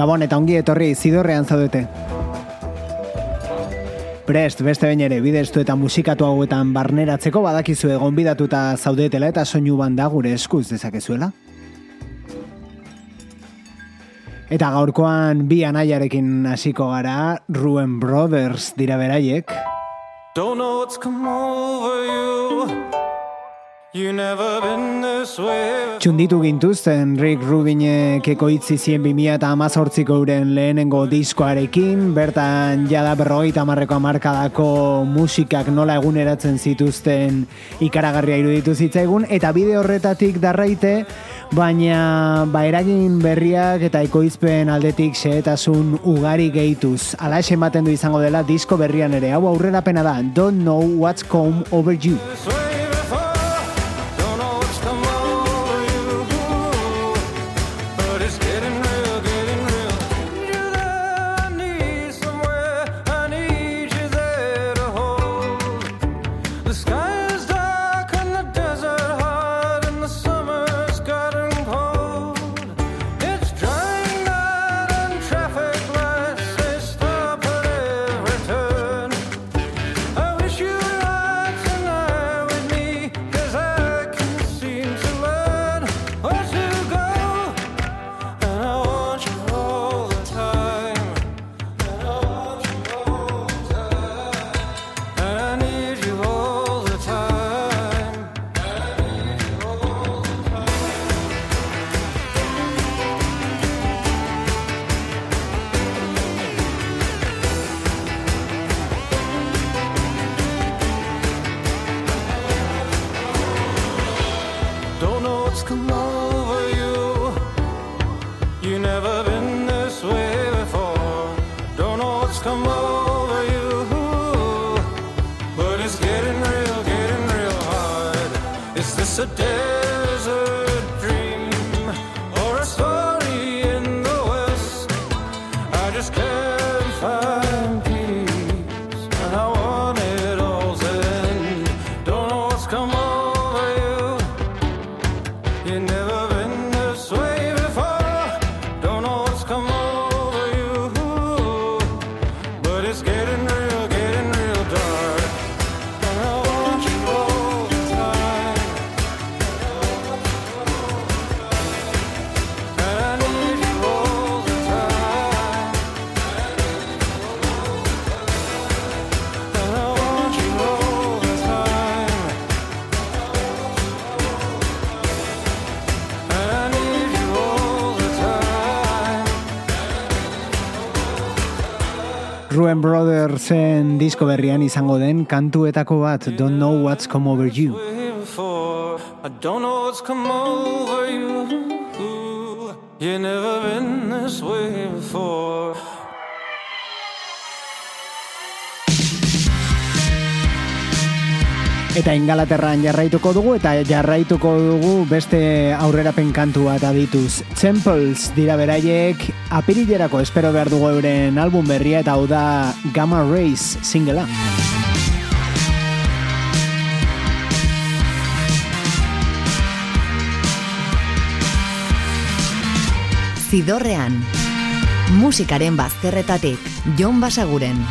Gabon eta ongi etorri zidorrean zaudete. Prest, beste bain ere, bideztu eta musikatu hauetan barneratzeko badakizu egon bidatuta zaudetela eta soinu banda gure eskuz dezakezuela. Eta gaurkoan bi anaiarekin hasiko gara, Ruen Brothers dira beraiek. Don't know what's come over you Txunditu gintuzten Rick Rubinek ekoitzi zien bimia eta amazortziko uren lehenengo diskoarekin, bertan jada berroi eta marreko amarkadako musikak nola eguneratzen zituzten ikaragarria iruditu zitzaigun, eta bide horretatik darraite, baina ba eragin berriak eta ekoizpen aldetik xehetasun ugari gehituz. Ala ematen du izango dela disko berrian ere, hau aurrera pena da, don't know what's come over you. Brothersen disko berrian izango den kantuetako bat Don't know what's come over you. I don't know what's come over you. You never been this way before Eta ingalaterran jarraituko dugu eta jarraituko dugu beste aurrerapen kantu bat adituz. Temples dira beraiek apirilerako espero behar dugu euren album berria eta hau da Gamma Rays singela. Zidorrean, musikaren bazterretatik, Jon Basaguren.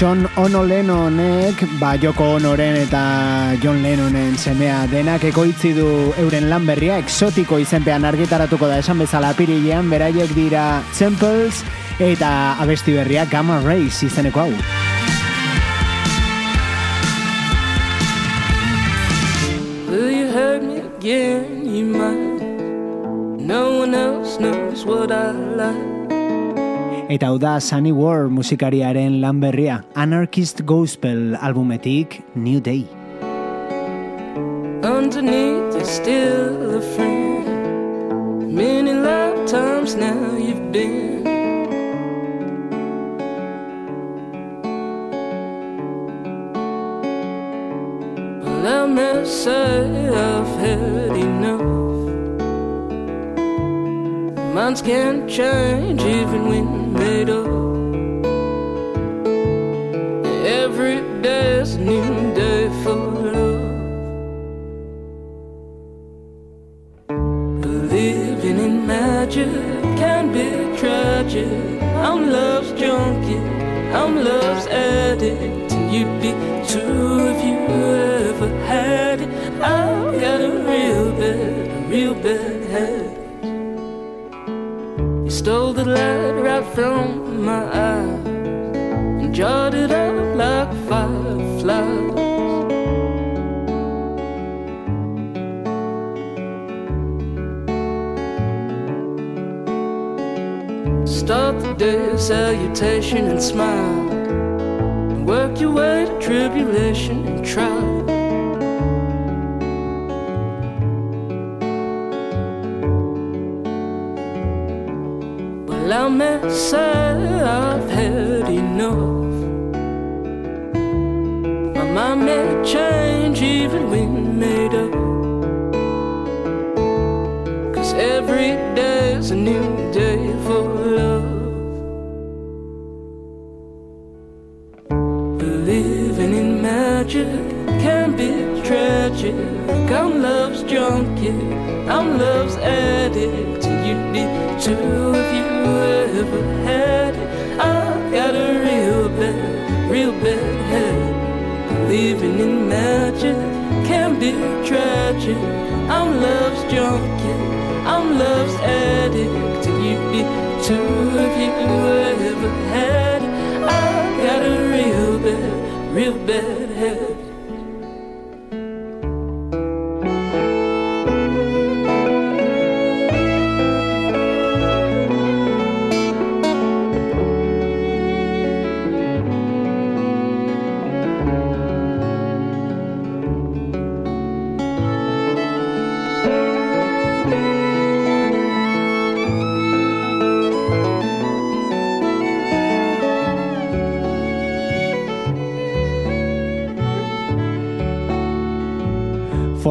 Sean Ono Lennonek, ba Joko Onoren eta John Lennonen semea denak ekoitzi du euren lan berria, exotiko izenpean argitaratuko da. Esan bezala pirilean, beraiek dira Temples eta abesti berria Gamma Rays izeneko hau. Will you hurt me again, you might. No one else knows what I like Eta hau da Sunny War musikariaren lan berria, Anarchist Gospel albumetik New Day. Underneath you're still a friend. Many lifetimes now you've been. Well, I must say I've had enough. Minds can't change even when made up. Every day's new day for love. Believing in magic can be tragic. I'm love's junkie, I'm love's addict, and you'd be too if you ever had it. I've got a real bad, real bad habit stole the light right from my eyes and jarred it up like fireflies. Start the day salutation and smile, and work your way to tribulation and trial. I've had enough. My mind may change even when made up. Cause every day's a new I'm love's junkie, I'm love's addict, and you'd be too if you ever had. I've got a real bad, real bad head.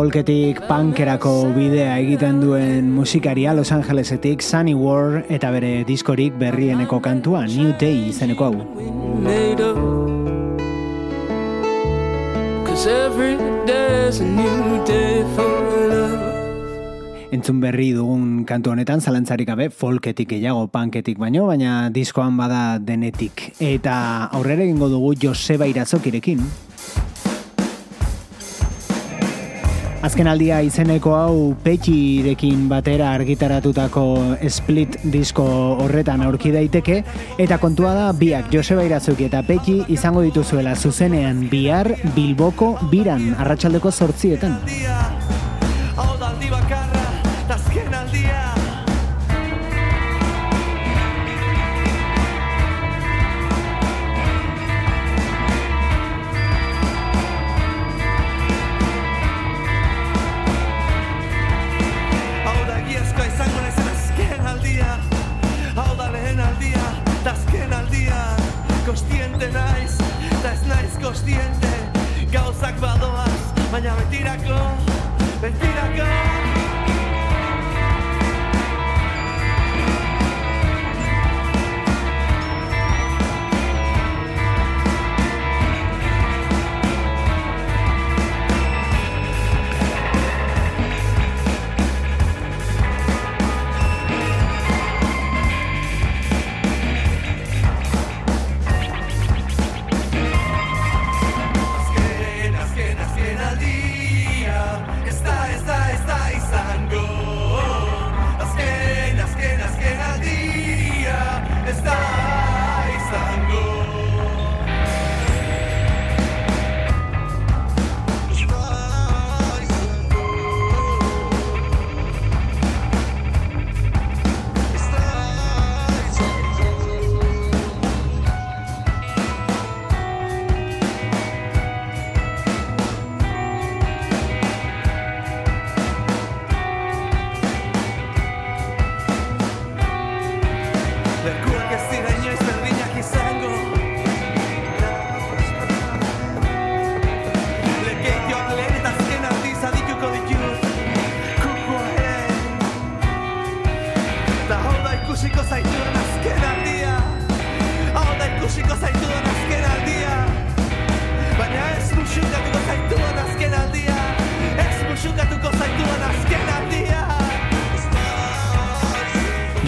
Folketik punkerako bidea egiten duen musikaria Los Angelesetik Sunny War eta bere diskorik berrieneko kantua New Day izeneko hau. Entzun berri dugun kantu honetan zalantzarik gabe folketik gehiago punketik baino, baina diskoan bada denetik. Eta aurrera egingo dugu Joseba Irazokirekin. Azken aldia izeneko hau petxirekin batera argitaratutako split disko horretan aurki daiteke eta kontua da biak Joseba Irazuki eta Petxi izango dituzuela zuzenean bihar Bilboko biran arratsaldeko sortzietan.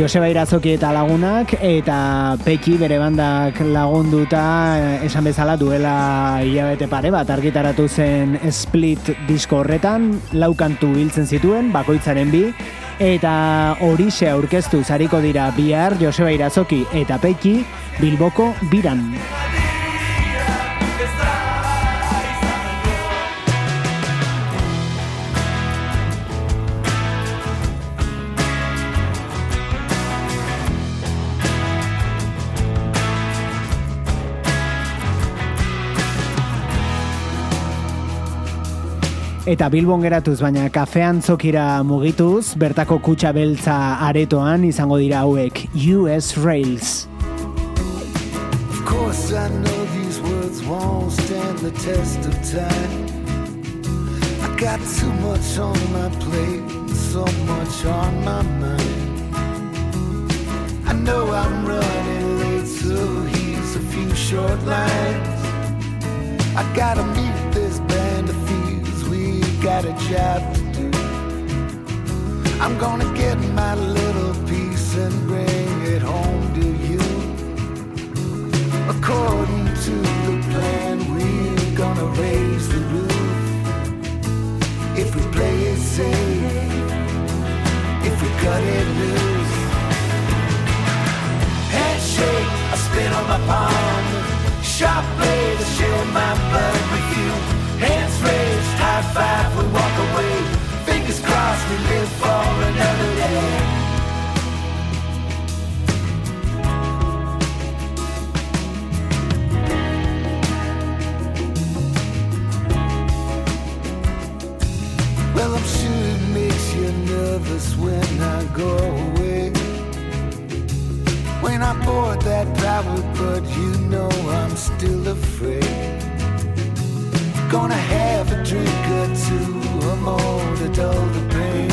Joseba Irazoki eta lagunak eta Peki bere bandak lagunduta eh, esan bezala duela hilabete pare bat argitaratu zen split disko horretan laukantu biltzen zituen bakoitzaren bi eta horixe aurkeztu zariko dira bihar Joseba Irazoki eta Peki Bilboko biran. Eta Bilbon geratuz, baina kafean zokira mugituz, bertako kutsa beltza aretoan izango dira hauek US Rails. Of course I know these words won't stand the test of time. I got too much on my plate, so much on my mind. I know I'm running late, so here's a few short lines. I gotta meet got a job to do. I'm gonna get my little piece and bring it home to you. According to the plan, we're gonna raise the roof. If we play it safe, if we cut it loose. Handshake, I spit on my palm. Sharp blade, I share my blood with you. Hands raised, high five, we walk away. Fingers crossed, we live for another day. Well, I'm sure it makes you nervous when I go away. When I board that private, but you know I'm still afraid. Gonna have a drink or two or more to dull the pain.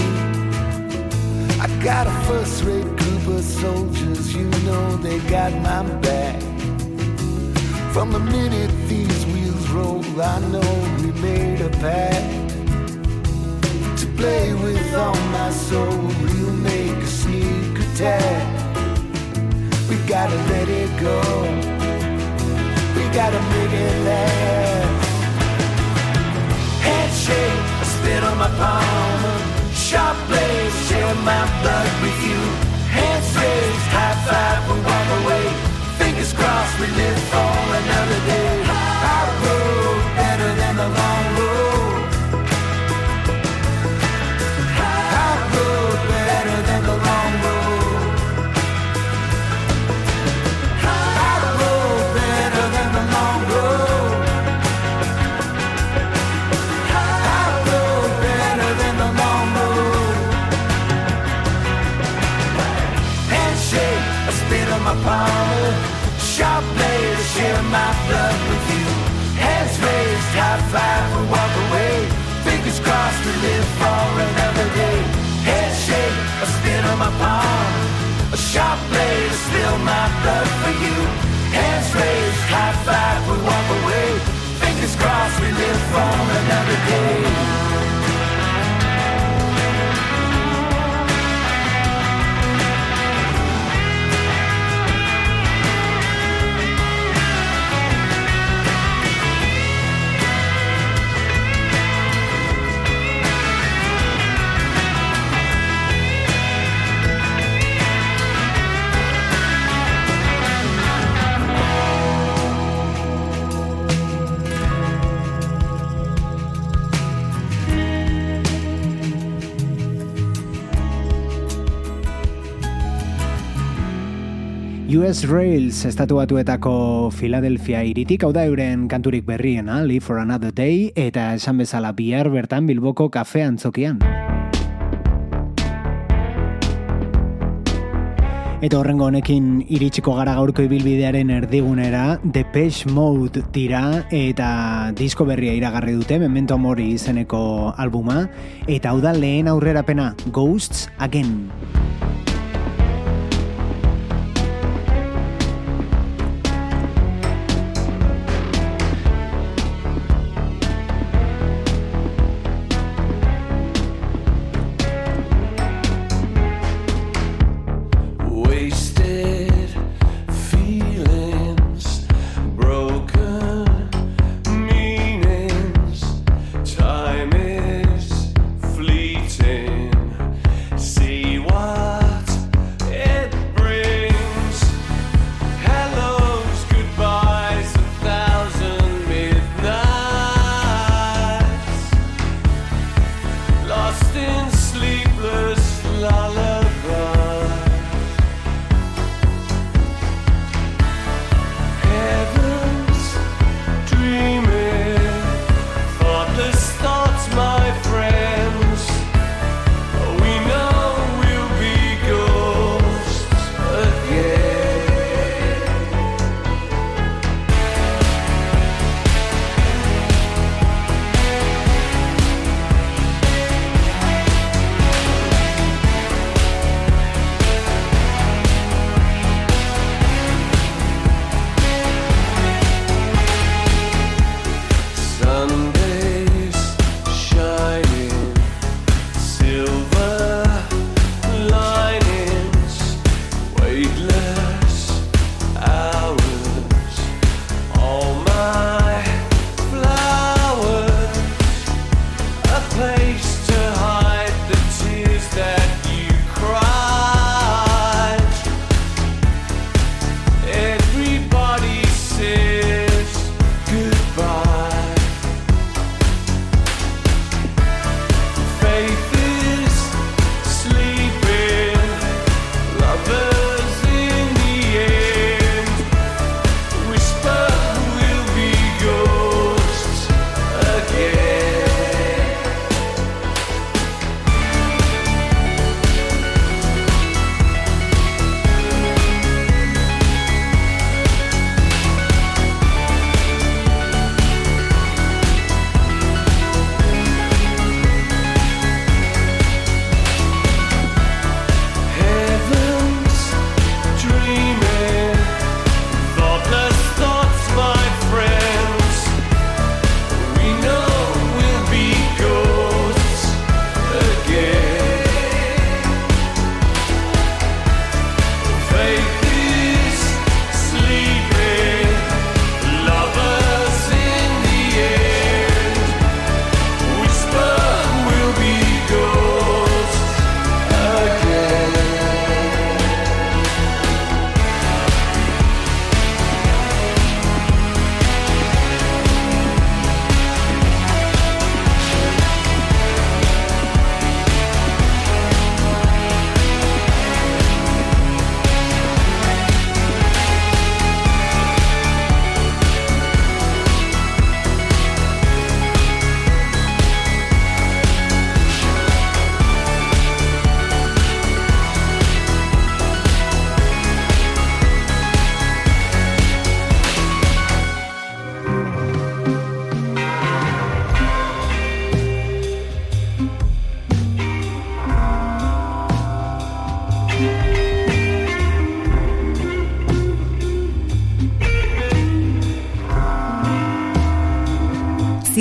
I got a first rate group of soldiers, you know they got my back. From the minute these wheels roll, I know we made a pact. To play with all my soul, we'll make a sneak attack. We gotta let it go. We gotta make it last handshake, a spit on my palm. Sharp blade, share my blood with you. Hands raised, high five, we walk away. US Rails estatu batuetako Philadelphia iritik, hau da euren kanturik berriena, Live for Another Day, eta esan bezala bihar bertan Bilboko kafean zokian. Eta horrengo honekin iritsiko gara gaurko ibilbidearen erdigunera, Depeche Mode dira eta disko berria iragarri dute, Memento Mori izeneko albuma, eta hau da lehen aurrerapena, Ghosts Again.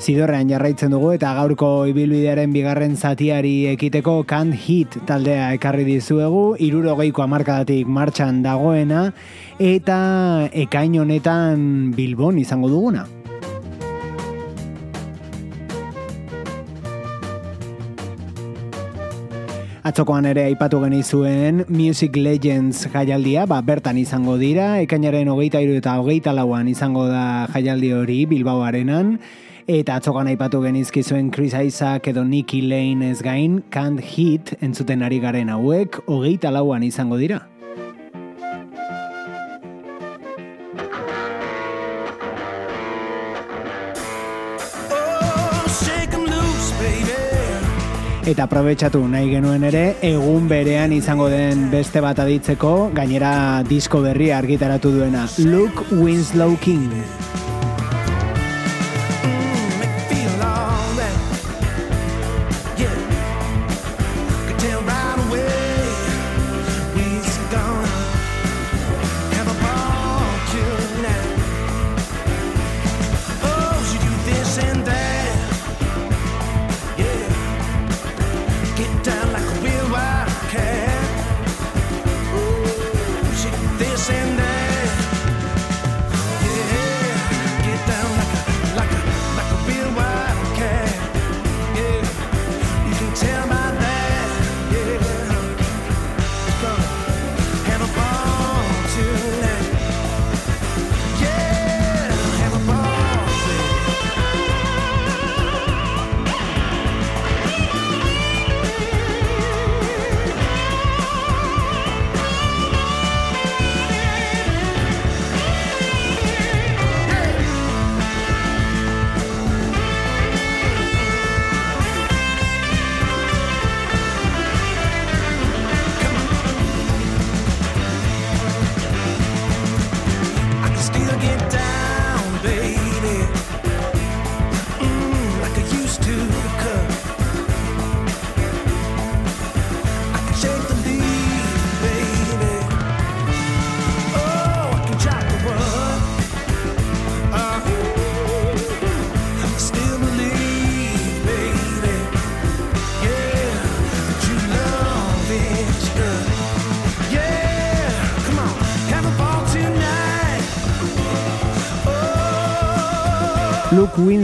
Zidorrean jarraitzen dugu eta gaurko ibilbidearen bigarren zatiari ekiteko Can't Hit taldea ekarri dizuegu, irurogeiko amarkadatik martxan dagoena eta ekain honetan Bilbon izango duguna. Atzokoan ere aipatu genizuen Music Legends jaialdia, ba, bertan izango dira, ekainaren hogeita iru eta hogeita lauan izango da jaialdi hori Bilbao arenan, Eta atzokan aipatu genizkizuen Chris Isaac edo Nicky Lane ez gain, Can't Hit entzuten ari garen hauek, hogeita lauan izango dira. Eta aprobetsatu nahi genuen ere, egun berean izango den beste bat aditzeko, gainera disko berria argitaratu duena, Luke Winslow King.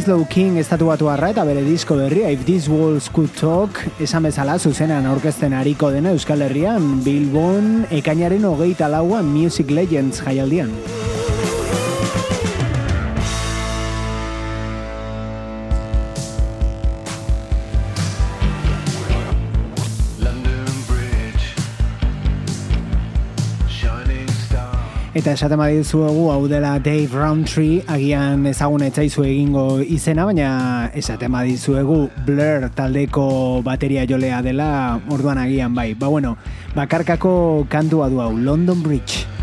Winslow King estatu batu arra eta bere disko berria If This Walls Could Talk esan bezala zuzenan orkesten hariko dena Euskal Herrian Bilbon ekainaren hogeita lauan Music Legends jaialdian. Eta esaten badizuegu hau dela Dave Roundtree agian ezagun etzaizu egingo izena, baina esaten badizuegu Blur taldeko bateria jolea dela orduan agian bai. Ba bueno, bakarkako kantua du hau, London Bridge.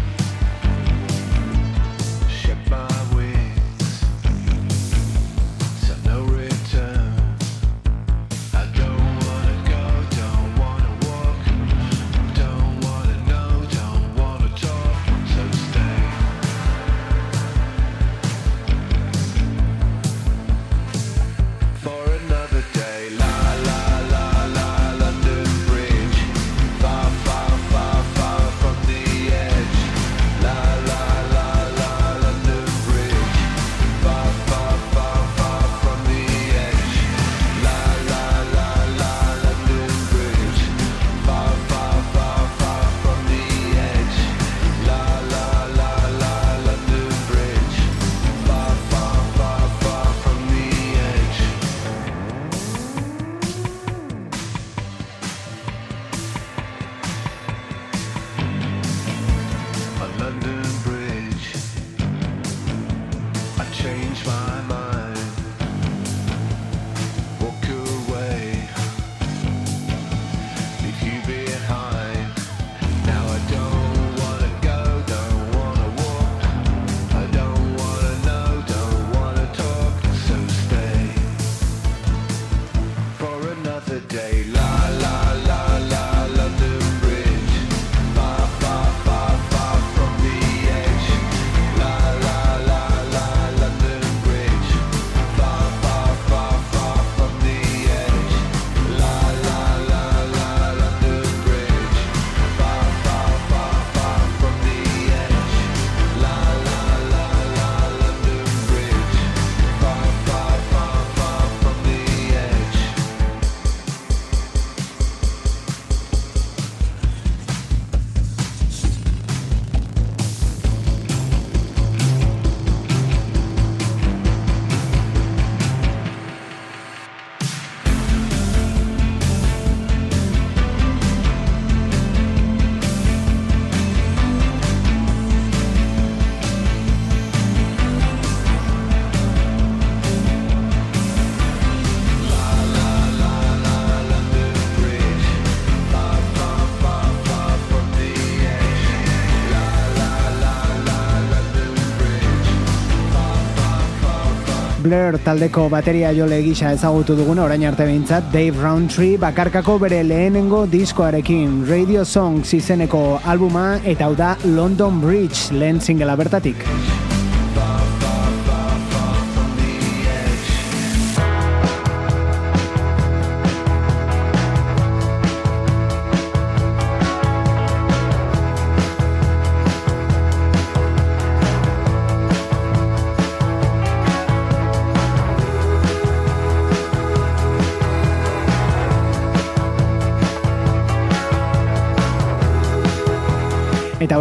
Blur taldeko bateria jole gisa ezagutu duguna orain arte behintzat Dave Roundtree bakarkako bere lehenengo diskoarekin Radio Songs izeneko albuma eta hau da London Bridge lehen singela bertatik.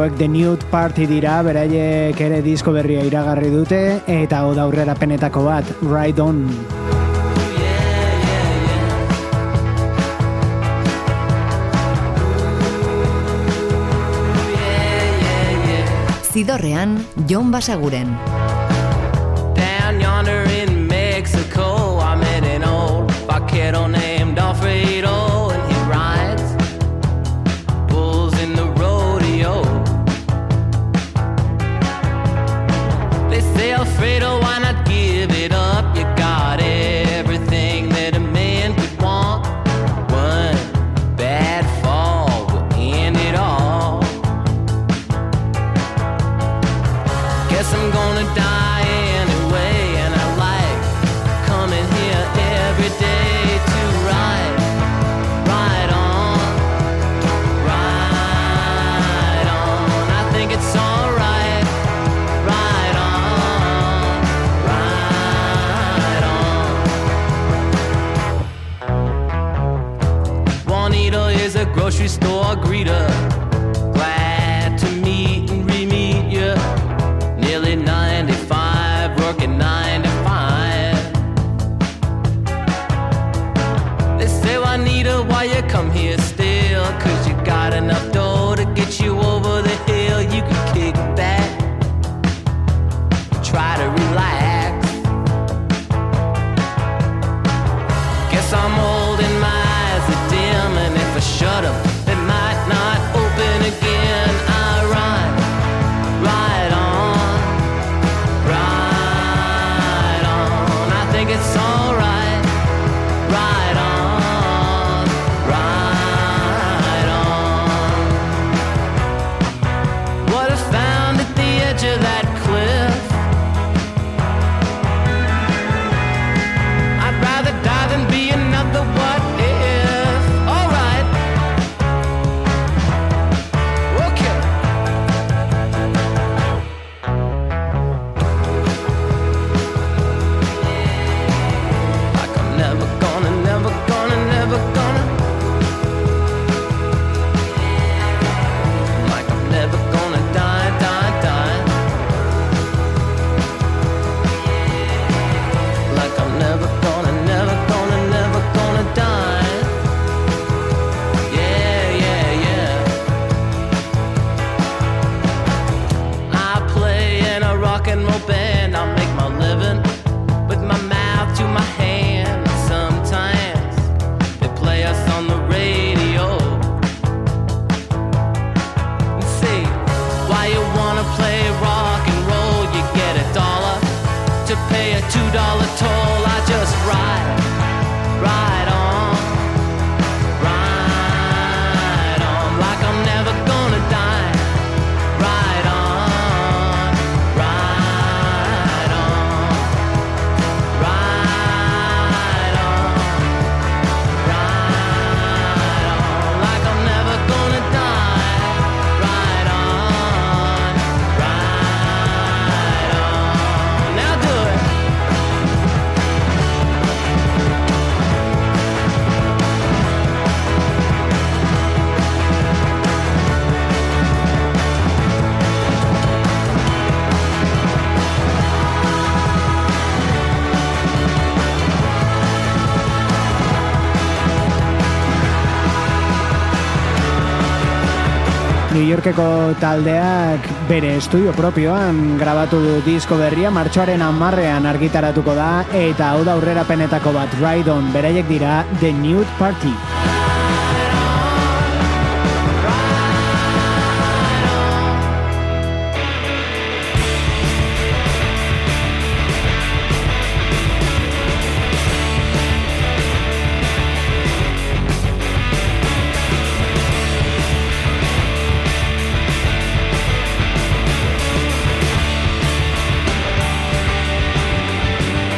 Hauek The Nude Party dira, beraiek ere disko berria iragarri dute, eta hau da aurrera penetako bat, Ride On. Zidorrean, Jon Basaguren. Down yonder in Mexico, I met an old vaquero named fade away. New Yorkeko taldeak bere estudio propioan grabatu du disko berria martxoaren amarrean argitaratuko da eta hau da aurrerapenetako bat Ride On beraiek dira The Nude Party.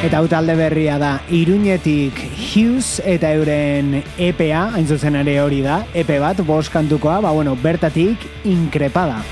Eta hau talde berria da Iruñetik Hughes eta euren EPA, hain zuzen ere hori da, EP bat, bost kantukoa, ba bueno, bertatik inkrepada.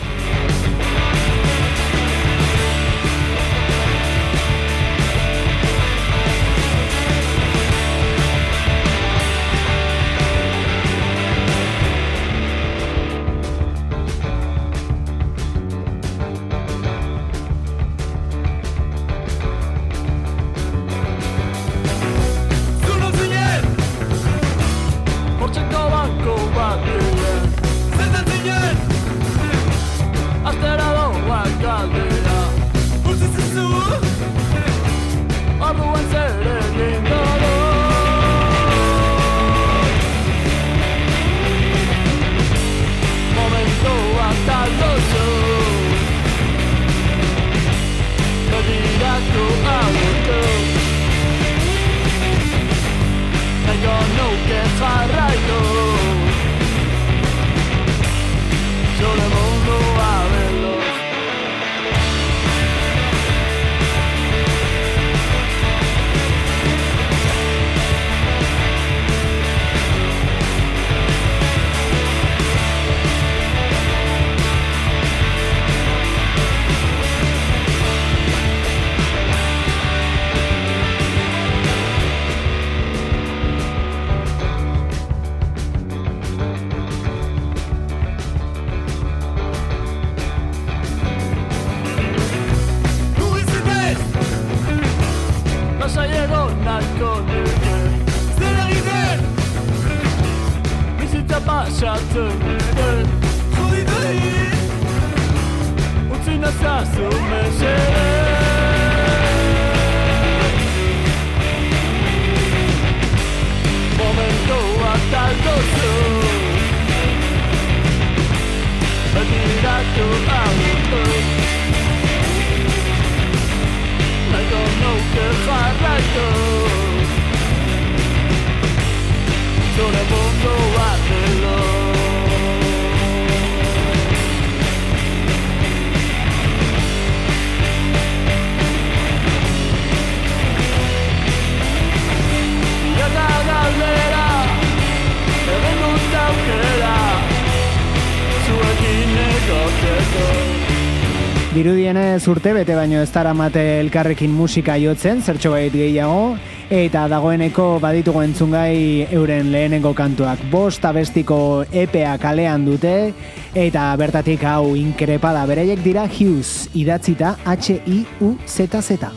Dirudienez urte bete baino ez dara mate elkarrekin musika jotzen, zertxo bait gehiago, eta dagoeneko baditugu entzungai euren lehenengo kantuak. Bost abestiko EPA kalean dute, eta bertatik hau inkrepada bereiek dira Hughes, idatzita H-I-U-Z-Z.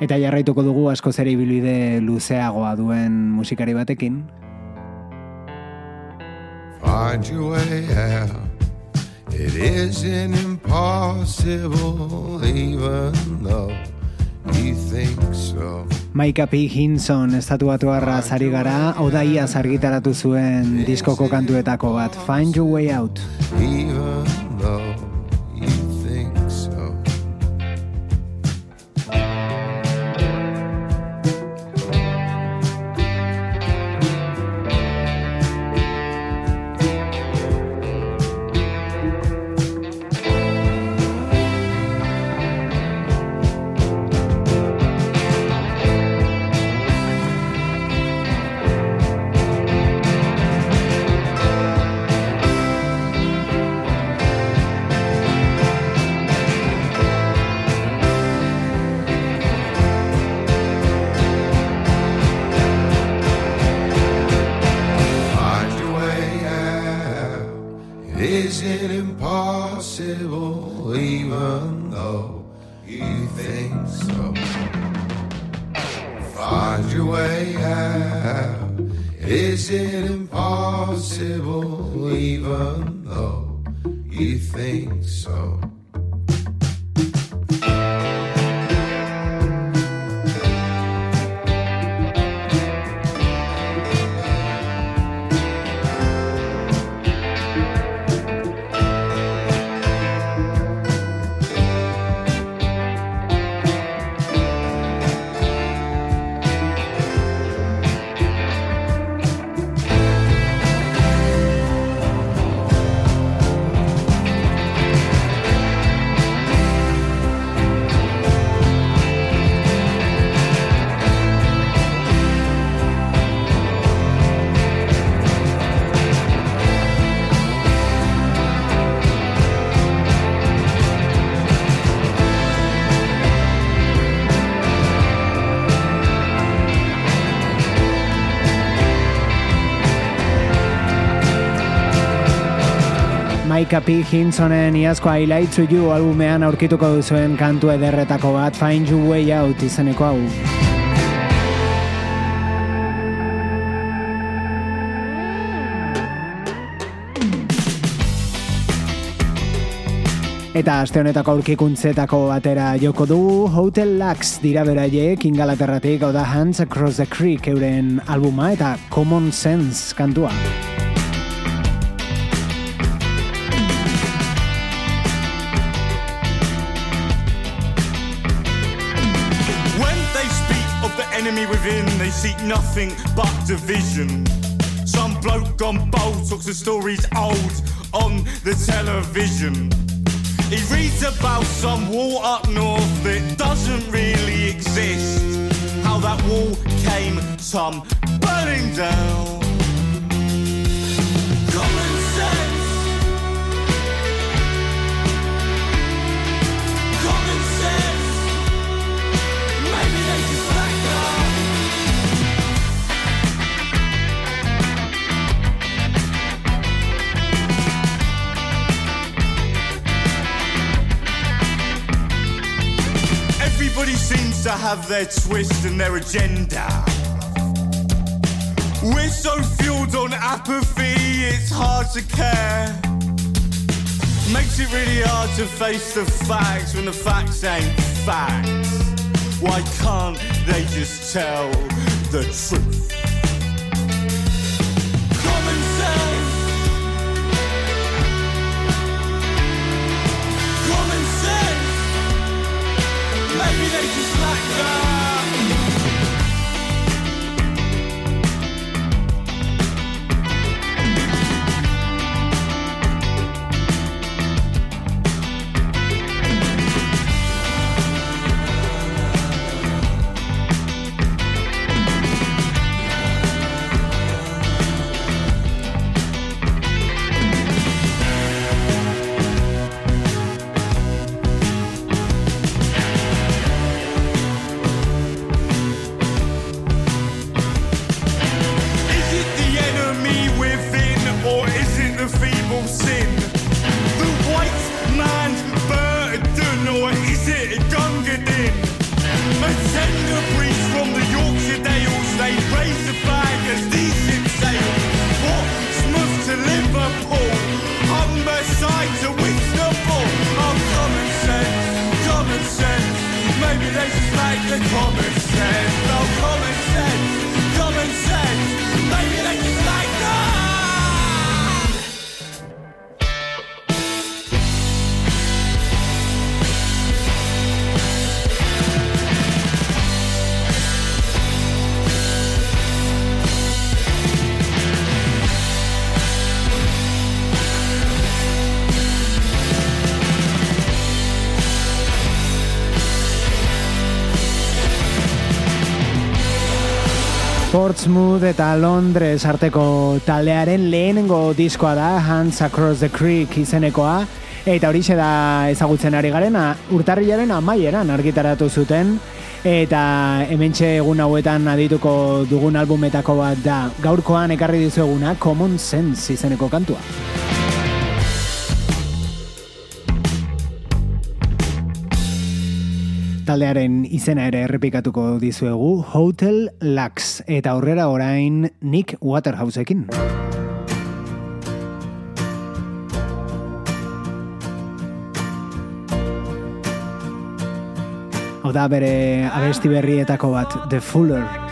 Eta jarraituko dugu asko zer ibilbide luzeagoa duen musikari batekin, Find your way out. It isn't impossible, even though you think so. Maika P. Hinson estatuatu arra zari gara, odaia argitaratu zuen diskoko kantuetako bat, Find Your Way Out. even though Maika P. Hinsonen iazko I Like to You albumean aurkituko duzuen kantu ederretako bat Find Your Way Out izeneko hau. Eta aste honetako aurkikuntzetako batera joko du Hotel Lux dira beraiek ingalaterratik hau da Hands Across the Creek euren albuma eta Common Sense kantua. Nothing but division. Some bloke gone bold talks of stories old on the television. He reads about some wall up north that doesn't really exist. How that wall came some burning down. Seems to have their twist and their agenda. We're so fueled on apathy, it's hard to care. Makes it really hard to face the facts when the facts ain't facts. Why can't they just tell the truth? Portsmouth eta Londres arteko taldearen lehenengo diskoa da Hands Across the Creek izenekoa. Eta horixe da ezagutzen ari garena urtarrilaren amaieran argitaratu zuten. Eta hementxe egun hauetan adituko dugun albumetako bat da. Gaurkoan ekarri dizueguna Common Sense izeneko kantua. Taldearen izena ere errepikatuko dizuegu Hotel Lux eta aurrera orain Nick Waterhouseekin. Hau da bere abesti berrietako bat, The Fuller.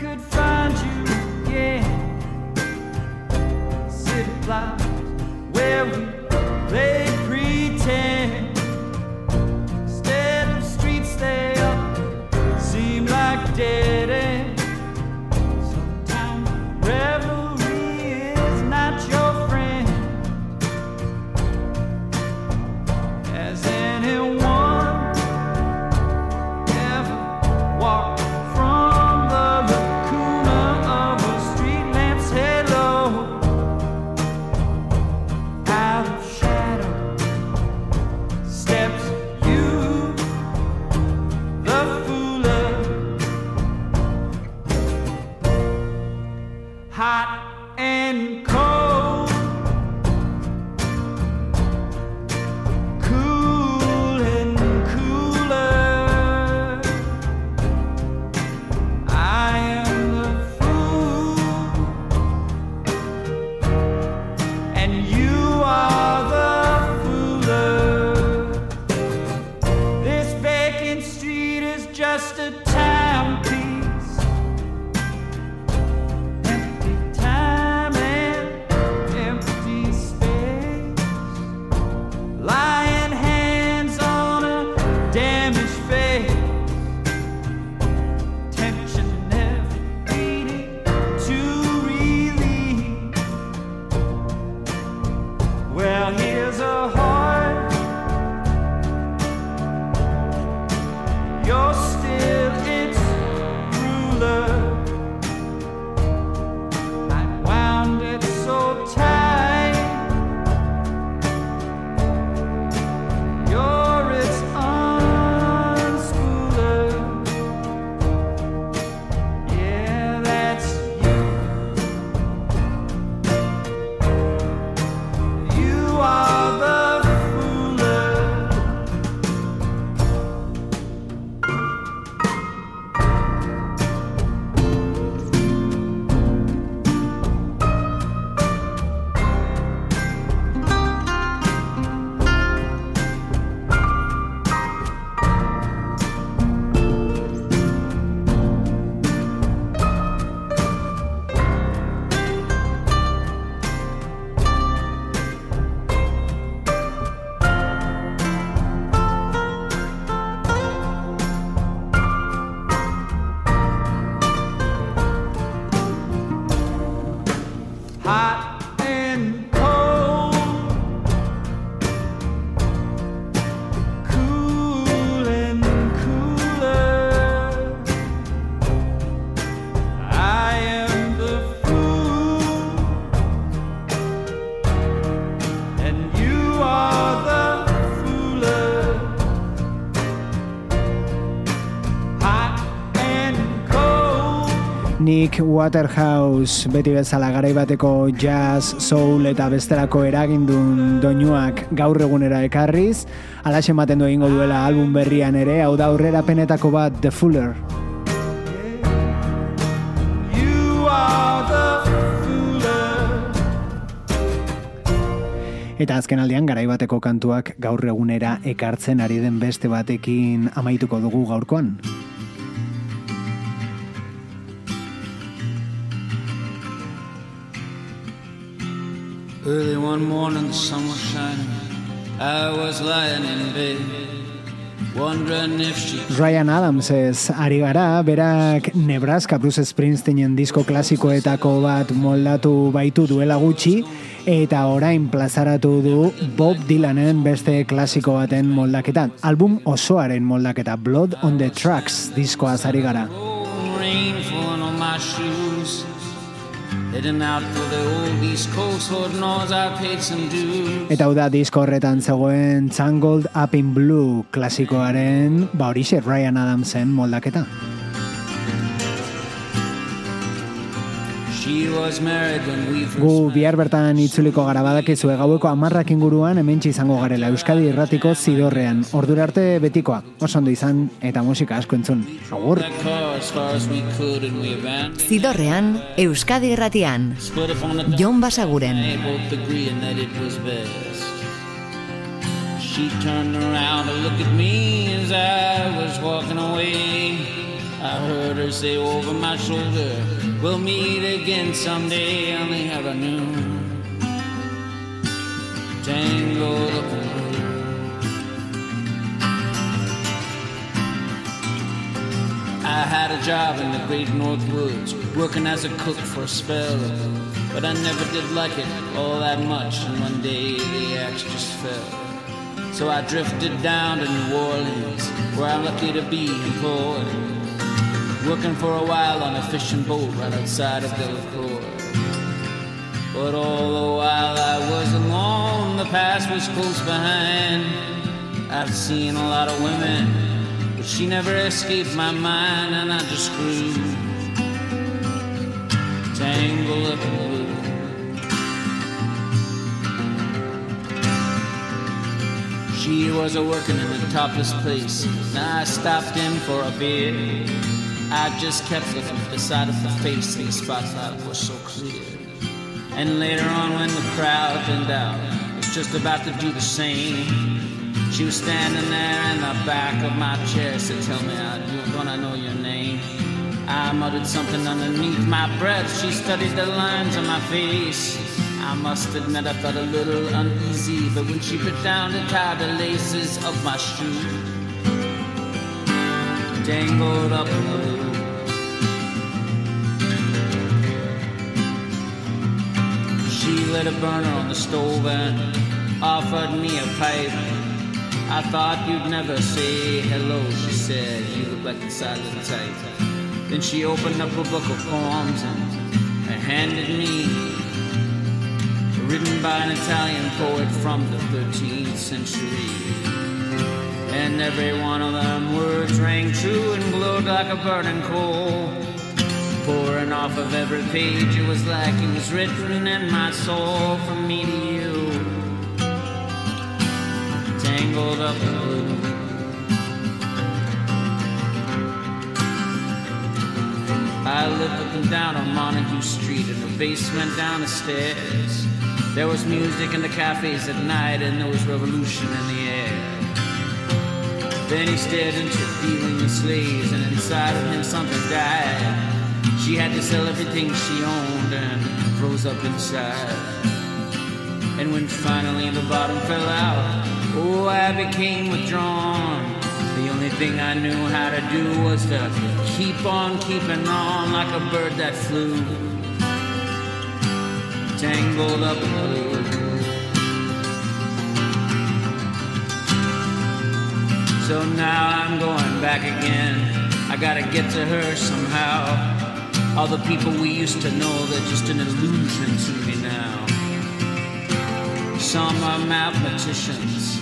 Nick Waterhouse beti bezala garaibateko jazz, soul eta bestelako eragindun doinuak gaur egunera ekarriz, alaxe ematen du egingo duela album berrian ere, hau da aurrera penetako bat The Fuller. Eta azken aldian garaibateko kantuak gaur egunera ekartzen ari den beste batekin amaituko dugu gaurkoan. Early one morning, the sun was shining. I was lying in bed, wondering if she Ryan Adams ez ari gara, berak Nebraska Bruce Springsteenen disko klasikoetako bat moldatu baitu duela gutxi, eta orain plazaratu du Bob Dylanen beste klasiko baten moldaketa. Album osoaren moldaketa, Blood on the Tracks diskoaz ari gara. Eta hau da disko horretan zegoen Tangled Up in Blue klasikoaren, ba horixe Ryan Adamsen moldaketa. Gu met. bihar bertan itzuliko gara badakizue gaueko amarrak inguruan hementsi izango garela Euskadi irratiko zidorrean. Ordura arte betikoa, oso ondo izan eta musika asko entzun. Agur! Zidorrean, Euskadi Irratian, Jon Basaguren. She turned around to look at me as I was walking away. I heard her say over my shoulder, We'll meet again someday on the avenue. In blue. I had a job in the great North Woods, working as a cook for a spell. But I never did like it all that much, and one day the axe just fell. So I drifted down to New Orleans, where I'm lucky to be employed. Working for a while on a fishing boat right outside of Delacroix. But all the while I was alone, the past was close behind. I've seen a lot of women, but she never escaped my mind, and I just grew tangled up in blue. She was a working in the topless place. And I stopped in for a beer. I just kept looking at the side of her face, and the spotlight was so clear. And later on, when the crowd thinned out, was just about to do the same. She was standing there in the back of my chair, said, "Tell me, I do gonna know your name." I muttered something underneath my breath. She studied the lines on my face. I must admit I felt a little uneasy, but when she put down the tie the laces of my shoe, tangled up blue. She lit a burner on the stove and offered me a pipe. I thought you'd never say hello, she said. You look like the silent type. Then she opened up a book of poems and handed me, written by an Italian poet from the 13th century. And every one of them words rang true and glowed like a burning coal. Pouring off of every page, it was like it was written in my soul from me to you. Tangled up in blue. I lived up and down on Montague Street in the basement down the stairs. There was music in the cafes at night and there was revolution in the air. Then he stared into dealing in slaves and inside of him something died. She had to sell everything she owned and froze up inside. And when finally the bottom fell out, oh, I became withdrawn. The only thing I knew how to do was to keep on keeping on like a bird that flew. Tangled up in blue. So now I'm going back again. I gotta get to her somehow. All the people we used to know, they're just an illusion to me now. Some are mathematicians,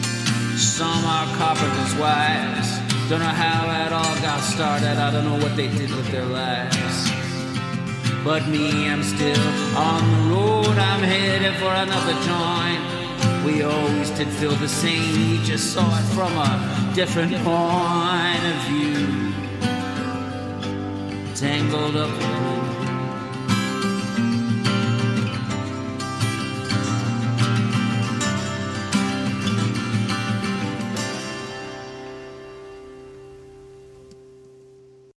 some are carpenters' wives. Don't know how it all got started, I don't know what they did with their lives. But me, I'm still on the road, I'm headed for another joint. We always did feel the same, we just saw it from a different point of view. Tangled up